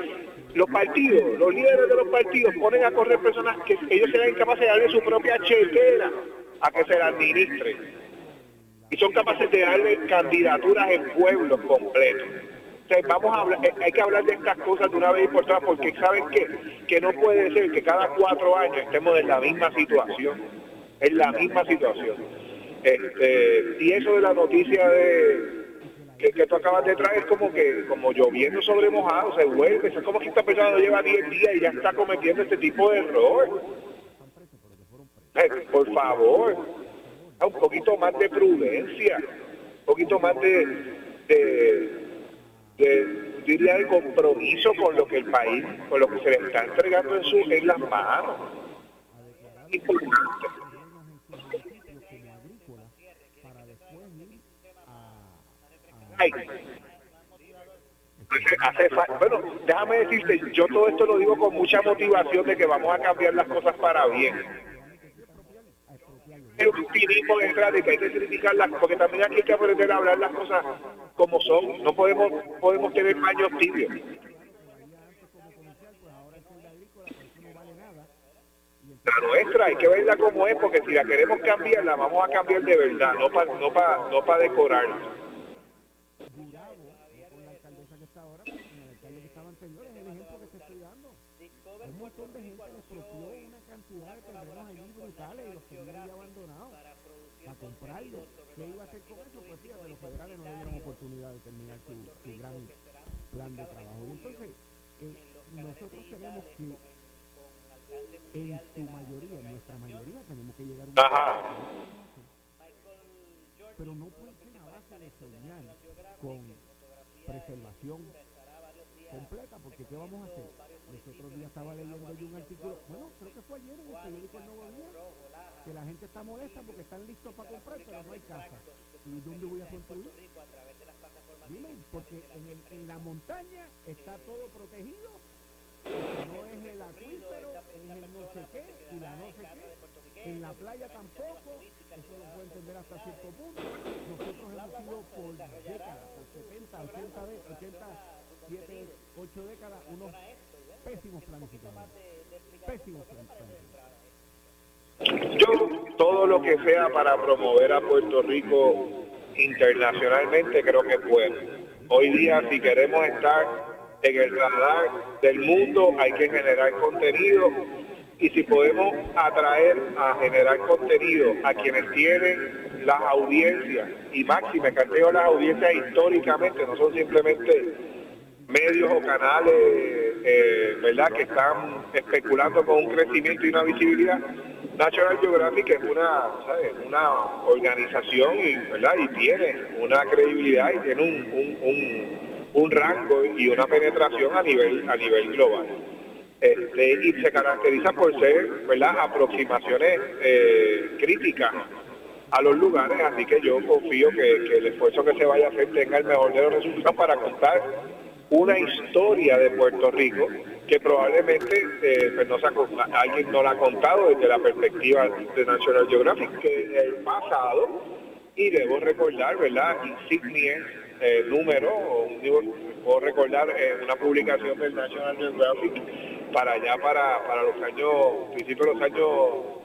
Speaker 4: los partidos, los líderes de los partidos ponen a correr personas que ellos serán incapaces de darle su propia chequera a que se la administre. Y son capaces de darle candidaturas en pueblos completos vamos a hablar, eh, hay que hablar de estas cosas de una vez por todas, porque saben que, que no puede ser que cada cuatro años estemos en la misma situación, en la misma situación. Este, y eso de la noticia de que, tú acabas de traer es como que, como lloviendo sobre mojado, se vuelve, es como que esta persona no lleva 10 días y ya está cometiendo este tipo de error. Eh, por favor, un poquito más de prudencia, un poquito más de, diría, de compromiso con lo que el país, con lo que se le está entregando en, su, en las manos. Bueno, déjame decirte, yo todo esto lo digo con mucha motivación de que vamos a cambiar las cosas para bien el optimismo detrás de que hay que criticarlas, porque también aquí hay que aprender a hablar las cosas como son, no podemos podemos tener paños tibios. La nuestra hay que verla como es, porque si la queremos cambiar, la vamos a cambiar de verdad, no para no para no para decorar.
Speaker 3: Un montón de gente expropió una cantidad de terrenos allí brutales y los tenían ya abandonados para comprarlos. ¿Qué iba a hacer con eso? Pues fíjate, los federales no le dieron oportunidad de terminar su, su gran plan de trabajo. Y entonces, eh, nosotros tenemos que, en su mayoría, en nuestra mayoría, tenemos que llegar a un... Pero no puede ser a base de soñar con preservación completa, porque ¿qué vamos a hacer? Los otros días estaba leyendo yo un artículo, bueno, creo que fue ayer en el periódico Nuevo Día, que la gente está molesta porque están listos para comprar, pero no hay casa. ¿Y dónde voy a construir? Dime, porque en, el, en la montaña está todo protegido, no es el acuífero, es el no sé qué y la no sé qué.
Speaker 5: En la playa tampoco, eso lo puedo entender hasta cierto punto. Nosotros hemos sido por décadas, por 70, 80, de, 80 7, 8 décadas, unos pésimos planificadores. Pésimos planificadores.
Speaker 4: Yo, todo lo que sea para promover a Puerto Rico internacionalmente, creo que es bueno. Hoy día, si queremos estar en el radar del mundo, hay que generar contenido y si podemos atraer a generar contenido a quienes tienen las audiencias y máxime canteo las audiencias históricamente, no son simplemente medios o canales eh, verdad que están especulando con un crecimiento y una visibilidad National Geographic es una ¿sabes? una organización y verdad y tiene una credibilidad y tiene un, un, un, un rango y una penetración a nivel a nivel global este, y se caracteriza por ser ¿verdad? aproximaciones eh, críticas a los lugares, así que yo confío que, que, el esfuerzo que se vaya a hacer tenga el mejor de los resultados para contar una historia de Puerto Rico que probablemente eh, pues no se ha, alguien no la ha contado desde la perspectiva de National Geographic, que el pasado, y debo recordar, ¿verdad? Insignias, eh, número, o, puedo recordar eh, una publicación del National Geographic para allá, para, para los años, principios de los años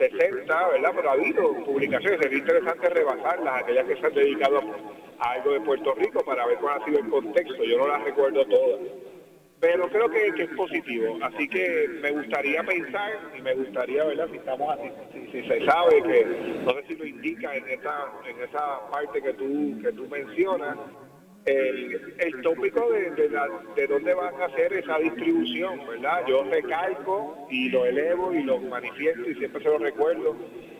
Speaker 4: 60, ¿verdad? Pero ha habido publicaciones, sería interesante rebasarlas, aquellas que se han dedicado a, algo de Puerto Rico para ver cuál ha sido el contexto. Yo no las recuerdo todas. Pero creo que, es positivo. Así que me gustaría pensar y me gustaría, ¿verdad? Si estamos así, si, si, se sabe que, no sé si lo indica en esa, en esa parte que tú, que tú mencionas, el, el tópico de, de, la, de dónde van a hacer esa distribución, ¿verdad? Yo recalco y lo elevo y lo manifiesto y siempre se lo recuerdo,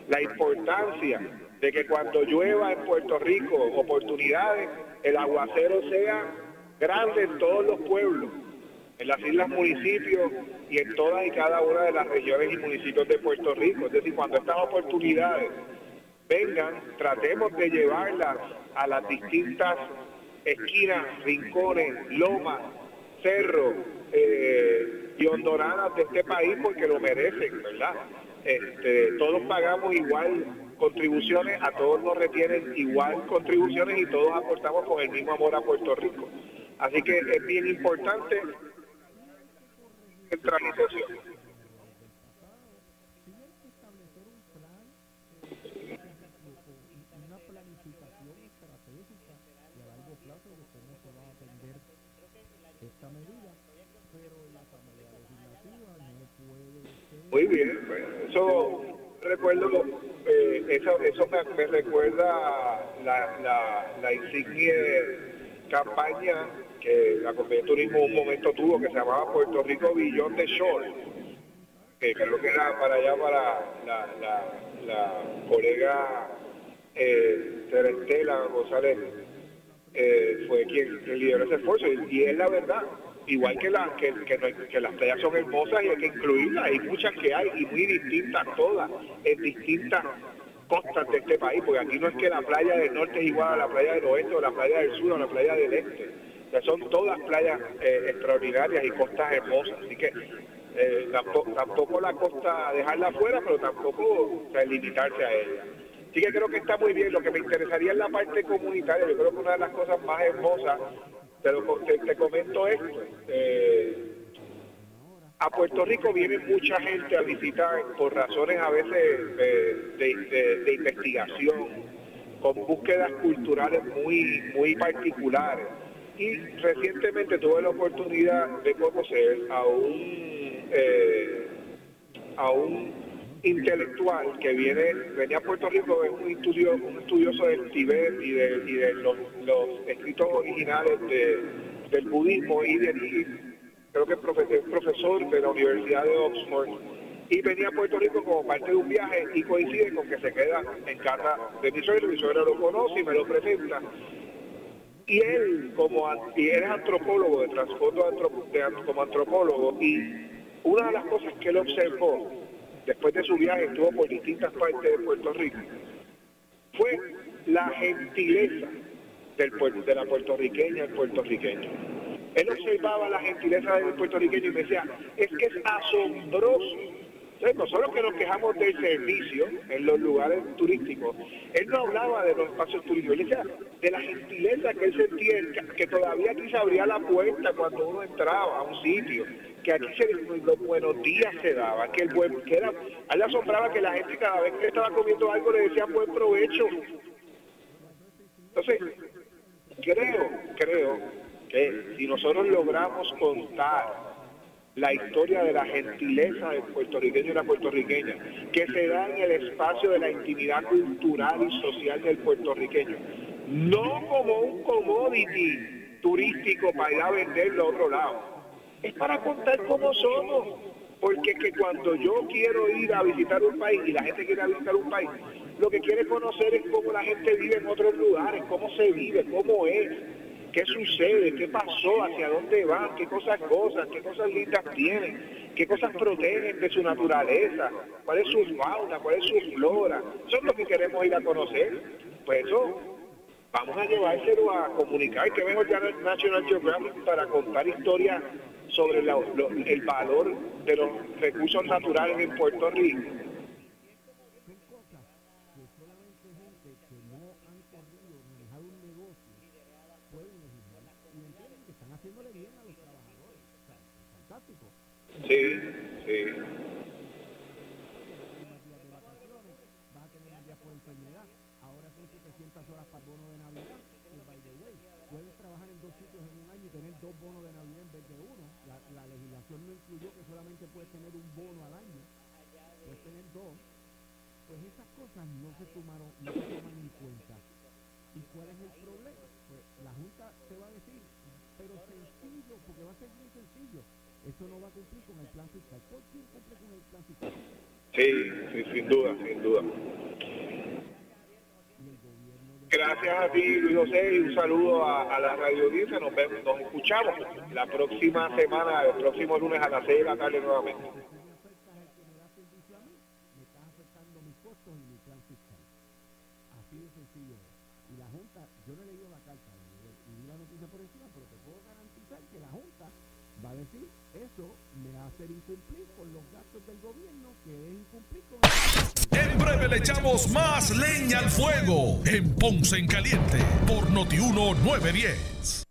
Speaker 4: la importancia de que cuando llueva en Puerto Rico oportunidades, el aguacero sea grande en todos los pueblos, en las islas municipios y en todas y cada una de las regiones y municipios de Puerto Rico. Es decir, cuando estas oportunidades vengan, tratemos de llevarlas a las distintas esquinas, rincones, lomas, cerros eh, y hondoradas de este país porque lo merecen, ¿verdad? Este, todos pagamos igual contribuciones, a todos nos retienen igual contribuciones y todos aportamos con el mismo amor a Puerto Rico. Así que es bien importante centralización. Muy bien, eso recuerdo, eh, eso, me, recuerda la, la, insignia campaña que la Compañía de Turismo un momento tuvo que se llamaba Puerto Rico Billón de Shore, que creo que era para allá para la, colega eh, Terestela González, eh, fue quien, quien lideró ese esfuerzo y es la verdad igual que, la, que, que, las playas son hermosas y hay que incluirlas, hay muchas que hay y muy distintas todas, en distintas costas de este país, porque aquí no es que la playa del norte es igual a la playa del oeste o la playa del sur o la playa del este, o sea, son todas playas eh, extraordinarias y costas hermosas, así que eh, tampoco, la costa dejarla afuera, pero tampoco limitarse a ella. Así que creo que está muy bien, lo que me interesaría es la parte comunitaria, yo creo que una de las cosas más hermosas pero te, te comento esto. Eh, a Puerto Rico viene mucha gente a visitar por razones a veces de, de, investigación, con búsquedas culturales muy, muy particulares. Y recientemente tuve la oportunidad de conocer a un, eh, a un intelectual que viene, venía a Puerto Rico, es un, estudio, un estudioso del Tibet y de, y de los, escritos originales de, del budismo y de y creo que es profesor, de la Universidad de Oxford y venía a Puerto Rico como parte de un viaje y coincide con que se queda en casa de mi suegro, mi suegro lo conoce y me lo presenta. Y él, como y él es antropólogo, de trasfondo como antropólogo, y una de las cosas que él observó después de su viaje estuvo por distintas partes de Puerto Rico, fue la gentileza del, de la puertorriqueña, el puertorriqueño. Él observaba la gentileza del puertorriqueño y me decía, es que es asombroso Entonces, nosotros que nos quejamos del servicio en los lugares turísticos, él no hablaba de los espacios turísticos, él decía de la gentileza que él sentía, que todavía aquí se abría la puerta cuando uno entraba a un sitio, que aquí se, los buenos días se daban, que el buen, que era, a él le asombraba que la gente cada vez que estaba comiendo algo le decía buen provecho. Entonces, creo, creo que si nosotros logramos contar la historia de la gentileza del puertorriqueño y la puertorriqueña, que se da en el espacio de la intimidad cultural y social del puertorriqueño, no como un commodity turístico para ir a venderlo a otro lado, es para contar cómo somos, porque que cuando yo quiero ir a visitar un país y la gente quiere visitar un país, lo que quiere conocer es cómo la gente vive en otros lugares, cómo se vive, cómo es, qué sucede, qué pasó, hacia dónde van, qué cosas gozan, qué cosas lindas tienen, qué cosas protegen de su naturaleza, cuál es su fauna, cuál es su flora. Eso es lo que queremos ir a conocer. Pues eso, vamos a llevárselo a comunicar, que mejor ya National Geographic para contar historias sobre el valor de los recursos naturales en Puerto Rico. Sí, sí.
Speaker 5: Vas a tener un día por enfermedad. Ahora son 700 horas para el bono de Navidad. Y by the way, puedes trabajar en dos sitios en un año y tener dos bonos de Navidad en vez de uno. La, la legislación no incluyó que solamente puedes tener un bono al año. Puedes tener dos. Pues esas cosas no se tomaron, no se toman en cuenta. ¿Y cuál es el problema? Pues la Junta te va a decir, pero sencillo, porque va a ser muy sencillo eso no va a cumplir con el plan fiscal. ¿Por qué cumple con el plan fiscal?
Speaker 4: Sí, sí, sin duda, sin duda. Gracias a ti, Luis José, y un saludo a, a la radio audiencia. Nos, vemos, nos escuchamos la próxima semana, el próximo lunes a las 6 de la tarde nuevamente.
Speaker 5: Me estás afectando mis costos y mi plan fiscal. Así de sencillo. Y la Junta, yo no he leído la carta, y vi la noticia por encima, pero te puedo garantizar que la Junta va a decir eso hace incumplir con los gastos del gobierno, que es incumplir con...
Speaker 9: En breve le echamos más leña al fuego en Ponce en Caliente por Notiuno 910.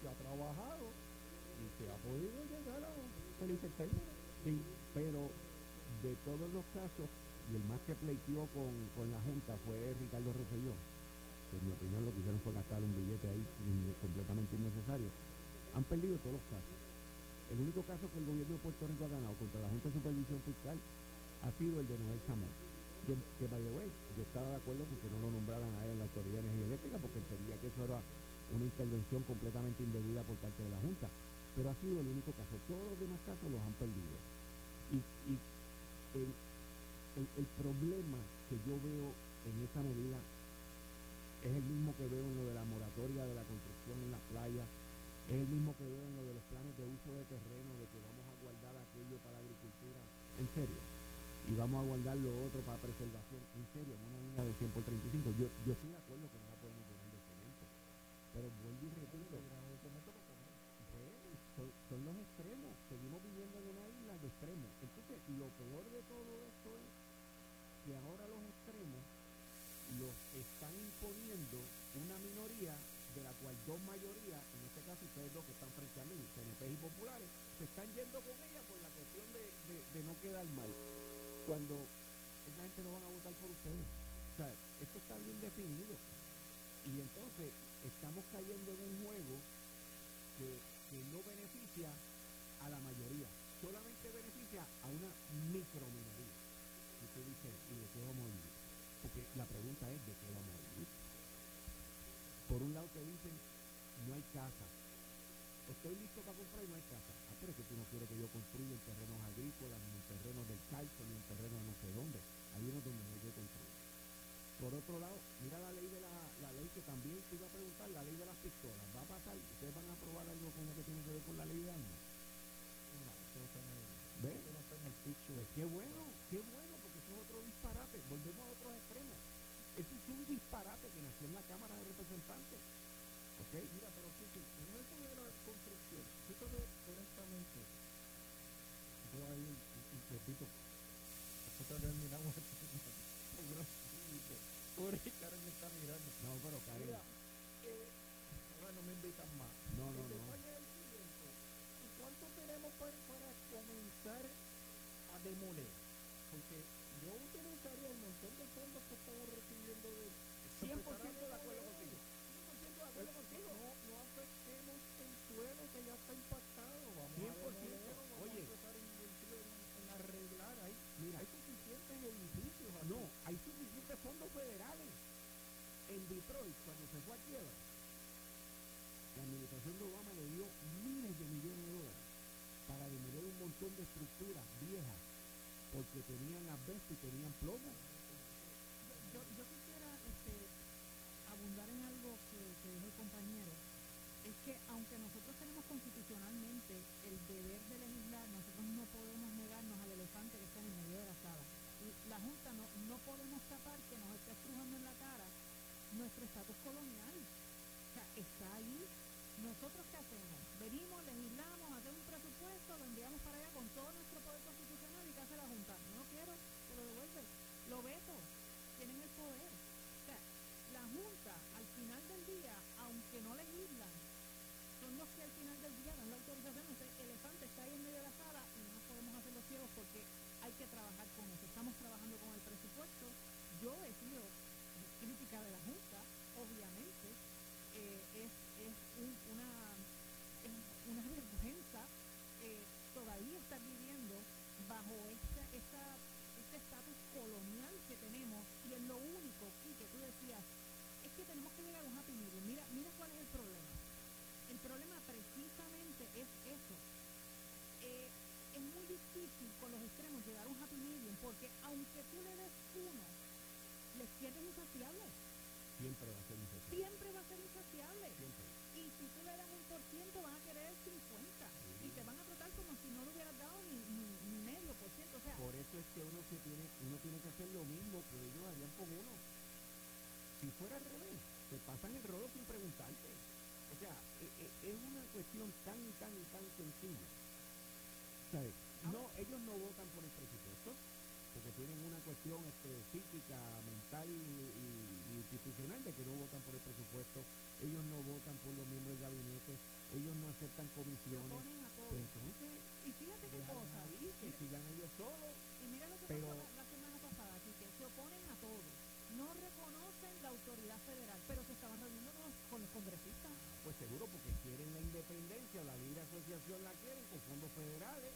Speaker 2: se ha trabajado y se ha podido llegar a felices términos.
Speaker 5: Sí, pero de todos los casos, y el más que pleiteó con, con la Junta fue Ricardo Rosselló, que en mi opinión lo que hicieron fue gastar un billete ahí completamente innecesario. Han perdido todos los casos. El único caso que el gobierno de Puerto Rico ha ganado contra la Junta de Supervisión Fiscal ha sido el de Noel Chamón. Que, que by the way, yo estaba de acuerdo con que no lo nombraran a él en la Autoridad de Energía Eléctrica porque entendía que eso era una intervención completamente indebida por parte de la Junta. Pero ha sido el único caso. Todos los demás casos los han perdido. Y, el, problema que yo veo en esa medida es el mismo que veo en lo de la moratoria de la construcción en las playas, es el mismo que veo en lo de los planes de uso de terreno, de que vamos a guardar aquello para la agricultura, en serio, y vamos a guardar lo otro para preservación, en serio, en una línea de 100 por 35. Yo, yo estoy de acuerdo que no la podemos llenar de cemento, pero vuelvo y repito, son, son los extremos, seguimos viviendo en una isla de extremos. Entonces, lo peor de todo esto es que ahora los extremos los están imponiendo una minoría de la cual dos mayorías, en este caso ustedes dos que están frente a mí, PNP y populares, se están yendo con ella por la cuestión de, de, no quedar mal. Cuando esa gente no van a votar por ustedes. O sea, esto está bien definido. Y entonces estamos cayendo en un juego que, que no beneficia a la mayoría, solamente beneficia a una microminoría. Y tú dices, ¿y de qué vamos a vivir? Porque la pregunta es, ¿de qué vamos a vivir? Por un lado te dicen, no hay casa. Estoy listo para comprar y no hay casa. Ah, pero es que tú no quieres que yo construya en terrenos agrícolas, ni en terrenos del calcio, ni en terrenos no sé dónde. Hay unos donde no hay que construir. Por otro lado, mira la ley de la, la ley que también te iba a preguntar, la ley de las pistolas. ¿Va a pasar? ¿Ustedes van a aprobar algo con lo que tiene que ver con la ley de armas? ¿Ves? Pues qué bueno, qué bueno, porque eso es otro disparate. Volvemos a otros extremos. Eso es un disparate que nació en la Cámara de Representantes. ¿Ok?
Speaker 2: Mira, pero sí, sí, en eso de la construcción, yo digo honestamente, yo ahí, repito, nosotros terminamos el programa. Pobre Karen me está mirando.
Speaker 5: No, pero Karen.
Speaker 2: Mira, eh, ahora no me invitan más.
Speaker 5: No, no, no.
Speaker 2: detalle es el siguiente. ¿Y cuánto tenemos para, para comenzar a demoler? Porque yo utilizaría el montón de fondos que estamos recibiendo de
Speaker 5: 100% de acuerdo contigo.
Speaker 2: 100% de acuerdo contigo. En
Speaker 5: Detroit, cuando se fue a quiebra, la administración de Obama le dio miles de millones de dólares para demoler un montón de estructuras viejas porque tenían asbesto y tenían plomo.
Speaker 6: Yo, yo quisiera este, abundar en algo que, dijo el compañero. Es que aunque nosotros tenemos constitucionalmente el deber de legislar, nosotros no podemos negarnos al elefante que está en el medio de la sala. La Junta no, no podemos tapar que nos está estrujando en la cara nuestro estatus colonial. O sea, está ahí. ¿Nosotros qué hacemos? Venimos, legislamos, hacemos un presupuesto, lo enviamos para allá con todo nuestro poder constitucional y ¿qué hace la Junta? No quiero, se lo devuelve. Lo veto. Tienen el poder. O sea, la Junta, al final del día, aunque no legislan, son los que al final del día dan la autorización. Ese elefante está ahí en medio de la sala y no podemos hacer los ciegos porque hay que trabajar con eso. Estamos trabajando con el presupuesto. Yo he sido crítica de la Junta, obviamente. Eh, es es un- una, una vergüenza eh, todavía estar viviendo bajo esta, esta, este estatus colonial que tenemos y es lo único que tú decías es que tenemos que llegar a un happy medium. Mira, mira cuál es el problema. El problema precisamente es eso. Eh, es muy difícil con los extremos llegar a un happy medium porque aunque tú le des uno, la izquierda es.
Speaker 5: Siempre va a ser necesario.
Speaker 6: Siempre va a ser insaciable.
Speaker 5: Siempre.
Speaker 6: Y si tú le das un por ciento, van a querer el 50. Y te van a tratar como si no le hubieras dado ni, ni, ni medio por ciento. O sea,
Speaker 5: Por eso es que uno se tiene, uno tiene que hacer lo mismo que ellos harían con uno. Si fuera al revés, te pasan el rolo sin preguntarte. O sea, e- e- es una cuestión tan y tan y tan sencilla. ¿Sabes? No, ellos no votan por el presupuesto porque tienen una cuestión este, psíquica, mental y, y- y institucional de que no votan por el presupuesto. Ellos no votan por los miembros del gabinete. Ellos no aceptan comisiones. Pues entonces,
Speaker 6: y fíjate qué cosa.
Speaker 5: que sigan ellos solos.
Speaker 6: Y mira lo que
Speaker 5: Pero-
Speaker 6: pasó la, semana pasada, aquí, que se oponen a todo. No reconocen la autoridad federal, pero se estaban reuniendo con los, con los congresistas.
Speaker 5: Pues seguro porque quieren la independencia, la libre asociación la quieren con fondos federales,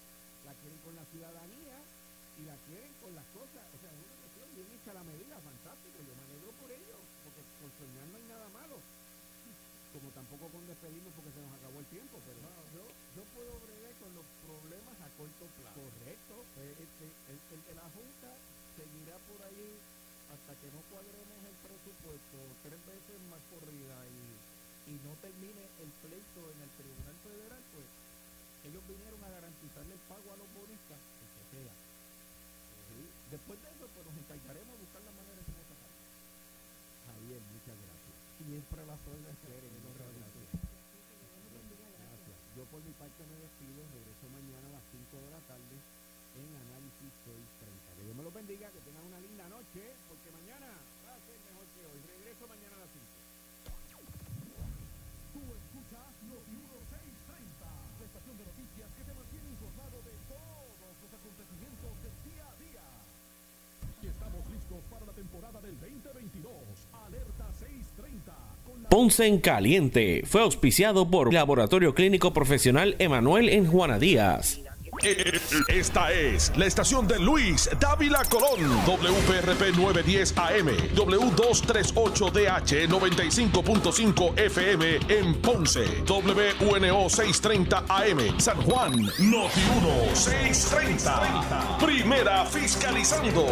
Speaker 5: la quieren con la ciudadanía y la quieren con las cosas. O sea, es una cuestión bien hecha la medida, fantástico. Yo me alegro por ello, porque con soñar no hay nada malo. Como tampoco con despedirnos porque se nos acabó el tiempo, pero...
Speaker 2: No, yo, yo puedo bregar con los problemas a corto plazo.
Speaker 5: Correcto.
Speaker 2: Eh, este, el, el de la Junta seguirá por ahí hasta que no cuadremos el presupuesto tres veces más corrida y, y no termine el pleito en el Tribunal Federal, pues ellos vinieron a garantizarle el pago a los bonistas, el que sea. Después de eso, pues nos encargaremos de buscar la manera de cómo sacar.
Speaker 5: Javier, muchas gracias.
Speaker 2: Siempre las órdenes que eres,
Speaker 5: muchas gracias. gracias. Yo por mi parte me despido, regreso mañana a las 5 de la tarde en Análisis 630. Que Dios me lo bendiga, que tengan una linda noche, porque mañana va a ser mejor que hoy. Regreso mañana a las 5.
Speaker 1: Tú escuchas Noti 630, la estación de noticias que te mantiene informado de todos los acontecimientos
Speaker 10: Ponce en Caliente fue auspiciado por Laboratorio Clínico Profesional Emanuel en Juana Díaz.
Speaker 9: Esta es la estación de Luis Dávila Colón, WPRP 910 AM, W238DH 95.5 FM en Ponce, WNO 630 AM, San Juan, Noti 1 630. Primera fiscalizando.